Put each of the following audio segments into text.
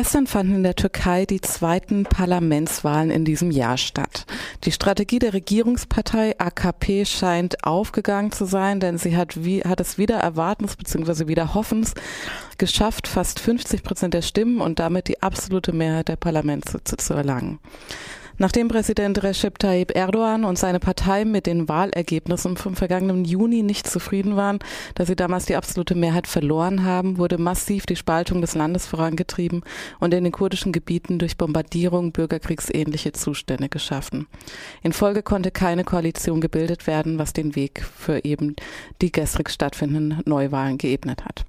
Gestern fanden in der Türkei die zweiten Parlamentswahlen in diesem Jahr statt. Die Strategie der Regierungspartei AKP scheint aufgegangen zu sein, denn sie hat, wie, hat es wieder erwartens bzw. wieder hoffens geschafft, fast 50 Prozent der Stimmen und damit die absolute Mehrheit der Parlamentssitze zu erlangen. Nachdem Präsident Recep Tayyip Erdogan und seine Partei mit den Wahlergebnissen vom vergangenen Juni nicht zufrieden waren, da sie damals die absolute Mehrheit verloren haben, wurde massiv die Spaltung des Landes vorangetrieben und in den kurdischen Gebieten durch Bombardierung bürgerkriegsähnliche Zustände geschaffen. In Folge konnte keine Koalition gebildet werden, was den Weg für eben die gestrig stattfindenden Neuwahlen geebnet hat.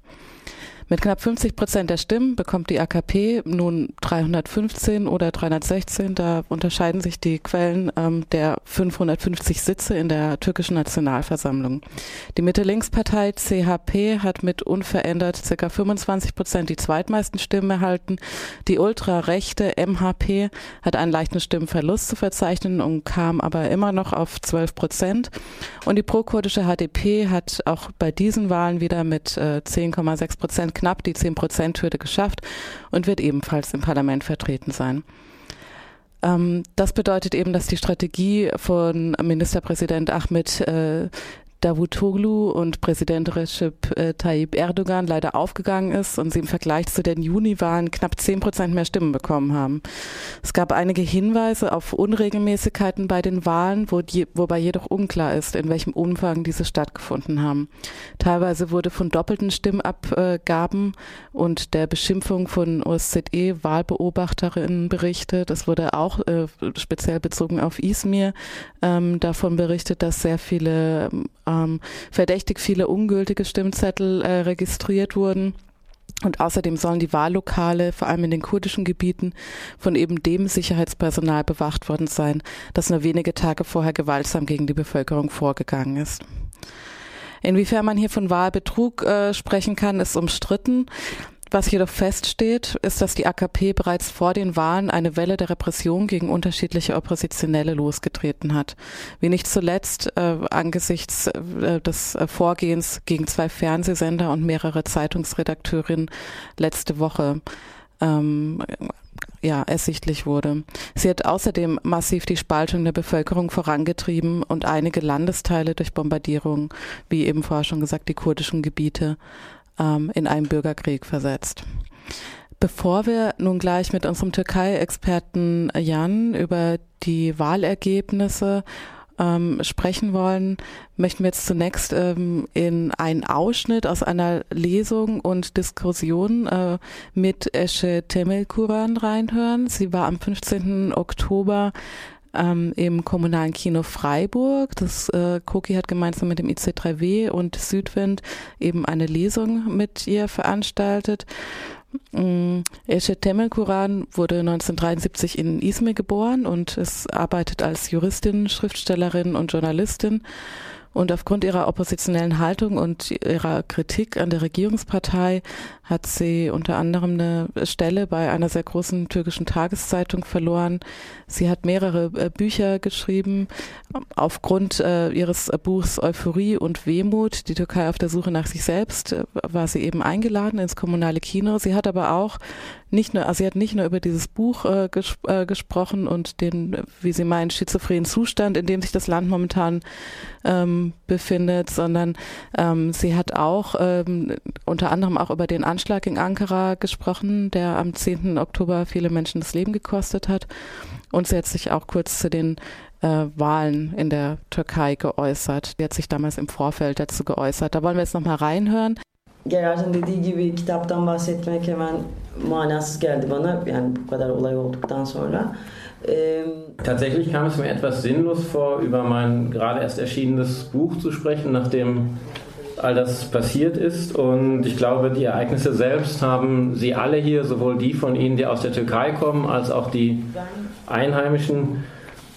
Mit knapp 50 Prozent der Stimmen bekommt die AKP nun 315 oder 316. Da unterscheiden sich die Quellen ähm, der 550 Sitze in der türkischen Nationalversammlung. Die Mitte-Links-Partei CHP hat mit unverändert ca. 25 Prozent die zweitmeisten Stimmen erhalten. Die ultrarechte MHP hat einen leichten Stimmenverlust zu verzeichnen und kam aber immer noch auf 12 Prozent. Und die prokurdische HDP hat auch bei diesen Wahlen wieder mit äh, 10,6 Prozent knapp die 10-Prozent-Hürde geschafft und wird ebenfalls im Parlament vertreten sein. Ähm, das bedeutet eben, dass die Strategie von Ministerpräsident Ahmed äh, Davutoglu und Präsident Recep äh, Tayyip Erdogan leider aufgegangen ist und sie im Vergleich zu den Juniwahlen knapp zehn Prozent mehr Stimmen bekommen haben. Es gab einige Hinweise auf Unregelmäßigkeiten bei den Wahlen, wo die, wobei jedoch unklar ist, in welchem Umfang diese stattgefunden haben. Teilweise wurde von doppelten Stimmabgaben und der Beschimpfung von OSZE-Wahlbeobachterinnen berichtet. Es wurde auch äh, speziell bezogen auf Izmir ähm, davon berichtet, dass sehr viele ähm, verdächtig viele ungültige Stimmzettel äh, registriert wurden. Und außerdem sollen die Wahllokale, vor allem in den kurdischen Gebieten, von eben dem Sicherheitspersonal bewacht worden sein, das nur wenige Tage vorher gewaltsam gegen die Bevölkerung vorgegangen ist. Inwiefern man hier von Wahlbetrug äh, sprechen kann, ist umstritten. Was jedoch feststeht, ist, dass die AKP bereits vor den Wahlen eine Welle der Repression gegen unterschiedliche Oppositionelle losgetreten hat. Wie nicht zuletzt äh, angesichts äh, des äh, Vorgehens gegen zwei Fernsehsender und mehrere Zeitungsredakteurinnen letzte Woche ähm, ja, ersichtlich wurde. Sie hat außerdem massiv die Spaltung der Bevölkerung vorangetrieben und einige Landesteile durch Bombardierungen, wie eben vorher schon gesagt, die kurdischen Gebiete ähm, in einen Bürgerkrieg versetzt. Bevor wir nun gleich mit unserem Türkei-Experten Jan über die Wahlergebnisse ähm, sprechen wollen, möchten wir jetzt zunächst ähm, in einen Ausschnitt aus einer Lesung und Diskussion äh, mit Esche Temelkuran reinhören. Sie war am 15. Oktober ähm, im kommunalen Kino Freiburg. Das äh, Koki hat gemeinsam mit dem IC3W und Südwind eben eine Lesung mit ihr veranstaltet. Mm, Esche Temelkuran wurde 1973 in Izmir geboren und ist, arbeitet als Juristin, Schriftstellerin und Journalistin und aufgrund ihrer oppositionellen Haltung und ihrer Kritik an der Regierungspartei hat sie unter anderem eine Stelle bei einer sehr großen türkischen Tageszeitung verloren. Sie hat mehrere äh, Bücher geschrieben. Aufgrund äh, ihres Buchs Euphorie und Wehmut, die Türkei auf der Suche nach sich selbst, äh, war sie eben eingeladen ins kommunale Kino. Sie hat aber auch nicht nur, also sie hat nicht nur über dieses Buch äh, ges äh, gesprochen und den, wie sie meint, schizophrenen Zustand, in dem sich das Land momentan ähm, befindet, sondern ähm, sie hat auch ähm, unter anderem auch über den Anschlag in Ankara gesprochen, der am 10. Oktober viele Menschen das Leben gekostet hat. Und sie hat sich auch kurz zu den äh, Wahlen in der Türkei geäußert. Die hat sich damals im Vorfeld dazu geäußert. Da wollen wir jetzt nochmal reinhören. Gerard'ın dediği gibi kitaptan bahsetmek hemen manasız geldi bana. Yani bu kadar olay olduktan sonra. Tatsächlich kam es mir etwas sinnlos vor, über mein gerade erst erschienenes Buch zu sprechen, nachdem all das passiert ist. Und ich glaube, die Ereignisse selbst haben Sie alle hier, sowohl die von Ihnen, die aus der Türkei kommen, als auch die Einheimischen,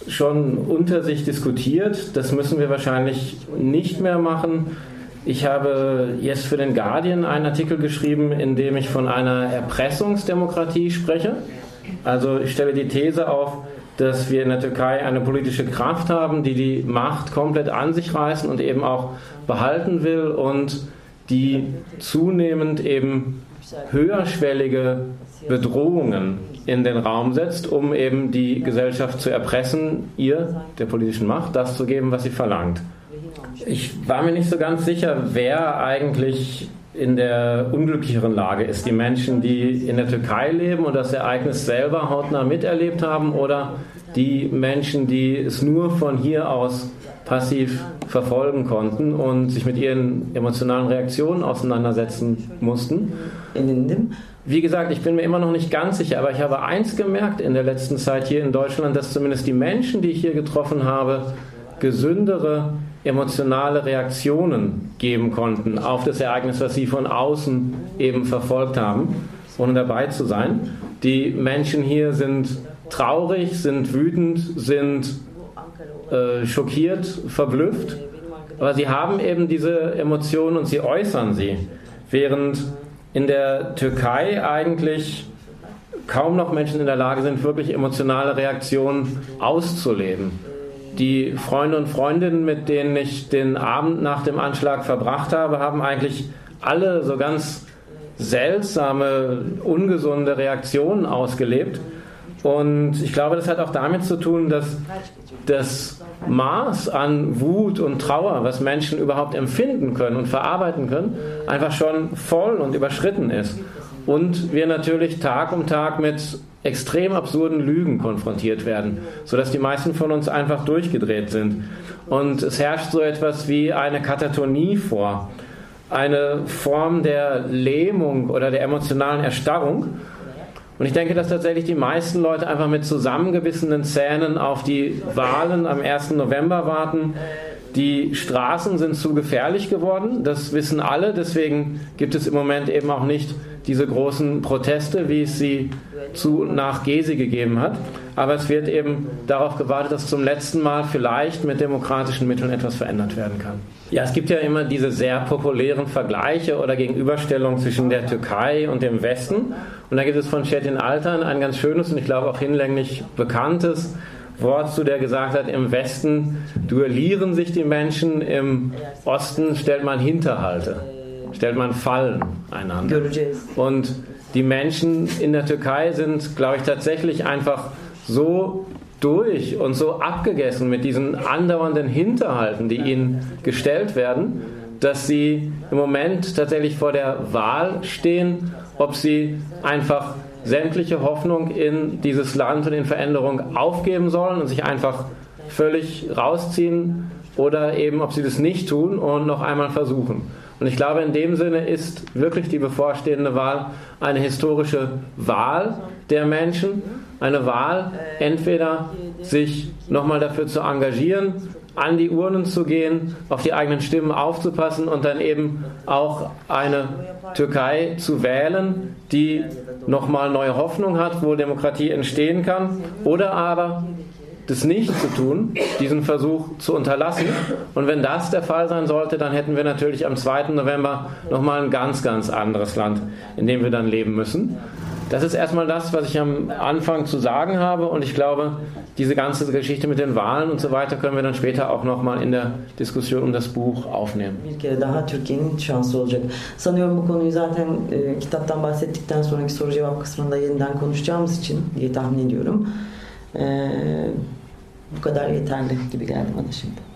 schon unter sich diskutiert. Das müssen wir wahrscheinlich nicht mehr machen. Ich habe jetzt für den Guardian einen Artikel geschrieben, in dem ich von einer Erpressungsdemokratie spreche. Also ich stelle die These auf, dass wir in der Türkei eine politische Kraft haben, die die Macht komplett an sich reißen und eben auch behalten will und die zunehmend eben höherschwellige Bedrohungen in den Raum setzt, um eben die Gesellschaft zu erpressen, ihr, der politischen Macht, das zu geben, was sie verlangt. Ich war mir nicht so ganz sicher, wer eigentlich in der unglücklicheren Lage ist. Die Menschen, die in der Türkei leben und das Ereignis selber hautnah miterlebt haben oder die Menschen, die es nur von hier aus passiv verfolgen konnten und sich mit ihren emotionalen Reaktionen auseinandersetzen mussten. Wie gesagt, ich bin mir immer noch nicht ganz sicher, aber ich habe eins gemerkt in der letzten Zeit hier in Deutschland, dass zumindest die Menschen, die ich hier getroffen habe, gesündere emotionale Reaktionen geben konnten auf das Ereignis, was sie von außen eben verfolgt haben, ohne dabei zu sein. Die Menschen hier sind traurig, sind wütend, sind äh, schockiert, verblüfft, aber sie haben eben diese Emotionen und sie äußern sie, während in der Türkei eigentlich kaum noch Menschen in der Lage sind, wirklich emotionale Reaktionen auszuleben. Die Freunde und Freundinnen, mit denen ich den Abend nach dem Anschlag verbracht habe, haben eigentlich alle so ganz seltsame, ungesunde Reaktionen ausgelebt. Und ich glaube, das hat auch damit zu tun, dass das Maß an Wut und Trauer, was Menschen überhaupt empfinden können und verarbeiten können, einfach schon voll und überschritten ist. Und wir natürlich Tag um Tag mit extrem absurden Lügen konfrontiert werden, sodass die meisten von uns einfach durchgedreht sind. Und es herrscht so etwas wie eine Katatonie vor, eine Form der Lähmung oder der emotionalen Erstarrung. Und ich denke, dass tatsächlich die meisten Leute einfach mit zusammengebissenen Zähnen auf die Wahlen am 1. November warten. Die Straßen sind zu gefährlich geworden, das wissen alle, deswegen gibt es im Moment eben auch nicht diese großen Proteste, wie es sie zu nach Gezi gegeben hat. Aber es wird eben darauf gewartet, dass zum letzten Mal vielleicht mit demokratischen Mitteln etwas verändert werden kann. Ja, es gibt ja immer diese sehr populären Vergleiche oder Gegenüberstellungen zwischen der Türkei und dem Westen. Und da gibt es von Chetin Altan ein ganz schönes und ich glaube auch hinlänglich bekanntes Wort zu, der gesagt hat, im Westen duellieren sich die Menschen, im Osten stellt man Hinterhalte stellt man Fallen einander. Und die Menschen in der Türkei sind, glaube ich, tatsächlich einfach so durch und so abgegessen mit diesen andauernden Hinterhalten, die ihnen gestellt werden, dass sie im Moment tatsächlich vor der Wahl stehen, ob sie einfach sämtliche Hoffnung in dieses Land und in Veränderung aufgeben sollen und sich einfach völlig rausziehen oder eben, ob sie das nicht tun und noch einmal versuchen. Und ich glaube, in dem Sinne ist wirklich die bevorstehende Wahl eine historische Wahl der Menschen, eine Wahl, entweder sich nochmal dafür zu engagieren, an die Urnen zu gehen, auf die eigenen Stimmen aufzupassen und dann eben auch eine Türkei zu wählen, die nochmal neue Hoffnung hat, wo Demokratie entstehen kann, oder aber das nicht zu tun, diesen Versuch zu unterlassen. Und wenn das der Fall sein sollte, dann hätten wir natürlich am 2. November nochmal ein ganz, ganz anderes Land, in dem wir dann leben müssen. Das ist erstmal das, was ich am Anfang zu sagen habe. Und ich glaube, diese ganze Geschichte mit den Wahlen und so weiter können wir dann später auch nochmal in der Diskussion um das Buch aufnehmen. Bir kere daha Türkiye'nin şansı olacak. Sanıyorum bu konuyu zaten e, kitaptan bahsettikten sonraki soru cevap kısmında yeniden konuşacağımız için diye tahmin ediyorum. E, bu kadar yeterli gibi geldi bana şimdi.